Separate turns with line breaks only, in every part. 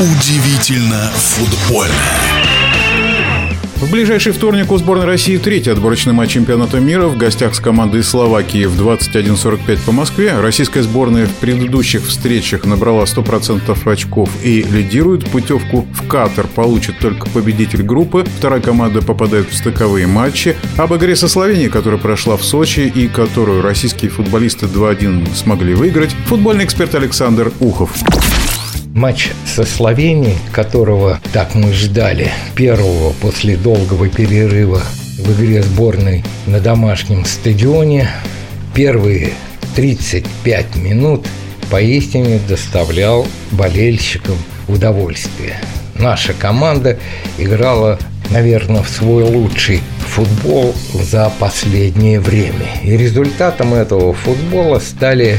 Удивительно футбольно.
В ближайший вторник у сборной России третий отборочный матч чемпионата мира в гостях с командой Словакии в 21.45 по Москве. Российская сборная в предыдущих встречах набрала 100% очков и лидирует. Путевку в Катар получит только победитель группы. Вторая команда попадает в стыковые матчи. Об игре со Словенией, которая прошла в Сочи и которую российские футболисты 2-1 смогли выиграть, футбольный эксперт Александр Ухов.
Матч со Словенией, которого так мы ждали, первого после долгого перерыва в игре сборной на домашнем стадионе, первые 35 минут поистине доставлял болельщикам удовольствие. Наша команда играла, наверное, в свой лучший футбол за последнее время. И результатом этого футбола стали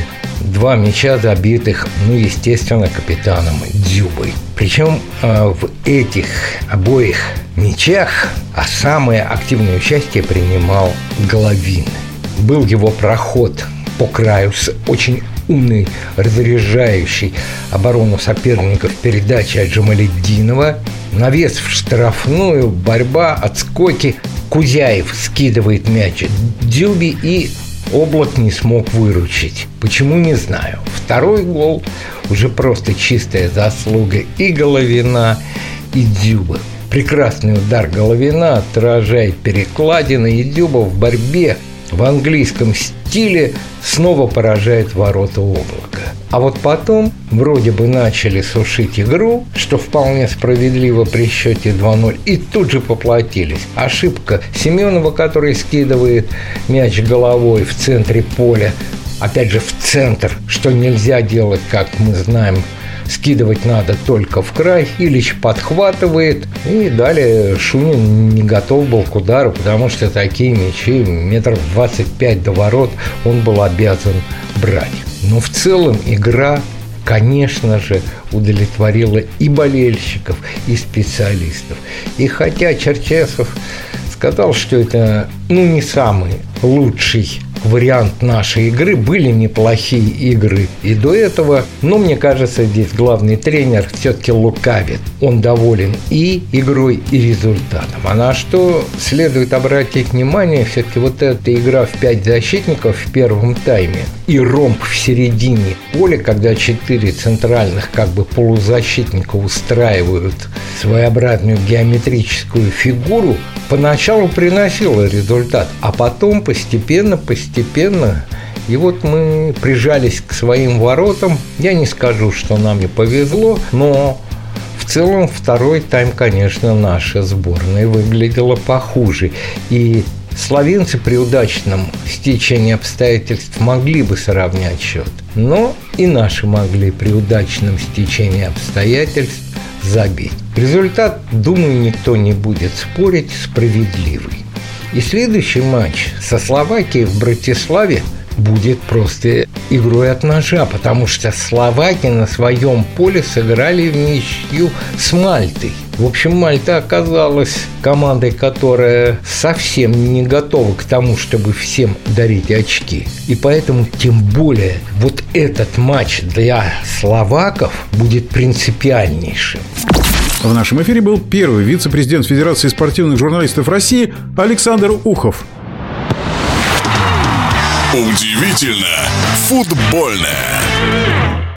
два мяча забитых, ну, естественно, капитаном Дзюбой. Причем э, в этих обоих мячах а самое активное участие принимал Головин. Был его проход по краю с очень умной, разряжающей оборону соперников передачи от Джамаледдинова. Навес в штрафную, борьба, отскоки. Кузяев скидывает мяч Дюби и Облак не смог выручить. Почему, не знаю. Второй гол уже просто чистая заслуга и Головина, и Дюба. Прекрасный удар Головина отражает перекладины, и Дюба в борьбе в английском стиле снова поражает ворота облака. А вот потом вроде бы начали сушить игру, что вполне справедливо при счете 2-0, и тут же поплатились. Ошибка Семенова, который скидывает мяч головой в центре поля, опять же в центр, что нельзя делать, как мы знаем, скидывать надо только в край. Ильич подхватывает, и далее Шунин не готов был к удару, потому что такие мячи метров 25 до ворот он был обязан брать. Но в целом игра конечно же, удовлетворила и болельщиков, и специалистов. И хотя Черчесов сказал, что это ну, не самый лучший вариант нашей игры. Были неплохие игры и до этого, но мне кажется, здесь главный тренер все-таки лукавит. Он доволен и игрой, и результатом. А на что следует обратить внимание, все-таки вот эта игра в пять защитников в первом тайме и ромб в середине поля, когда четыре центральных как бы полузащитника устраивают своеобразную геометрическую фигуру, поначалу приносила результат, а потом постепенно, постепенно и вот мы прижались к своим воротам. Я не скажу, что нам и повезло, но в целом второй тайм, конечно, наша сборная выглядела похуже. И Словенцы при удачном стечении обстоятельств могли бы сравнять счет, но и наши могли при удачном стечении обстоятельств забить. Результат, думаю, никто не будет спорить, справедливый. И следующий матч со Словакией в Братиславе будет просто игрой от ножа, потому что словаки на своем поле сыграли в ничью с Мальтой. В общем, Мальта оказалась командой, которая совсем не готова к тому, чтобы всем дарить очки. И поэтому тем более вот этот матч для словаков будет принципиальнейшим.
В нашем эфире был первый вице-президент Федерации спортивных журналистов России Александр Ухов.
Удивительно футбольное.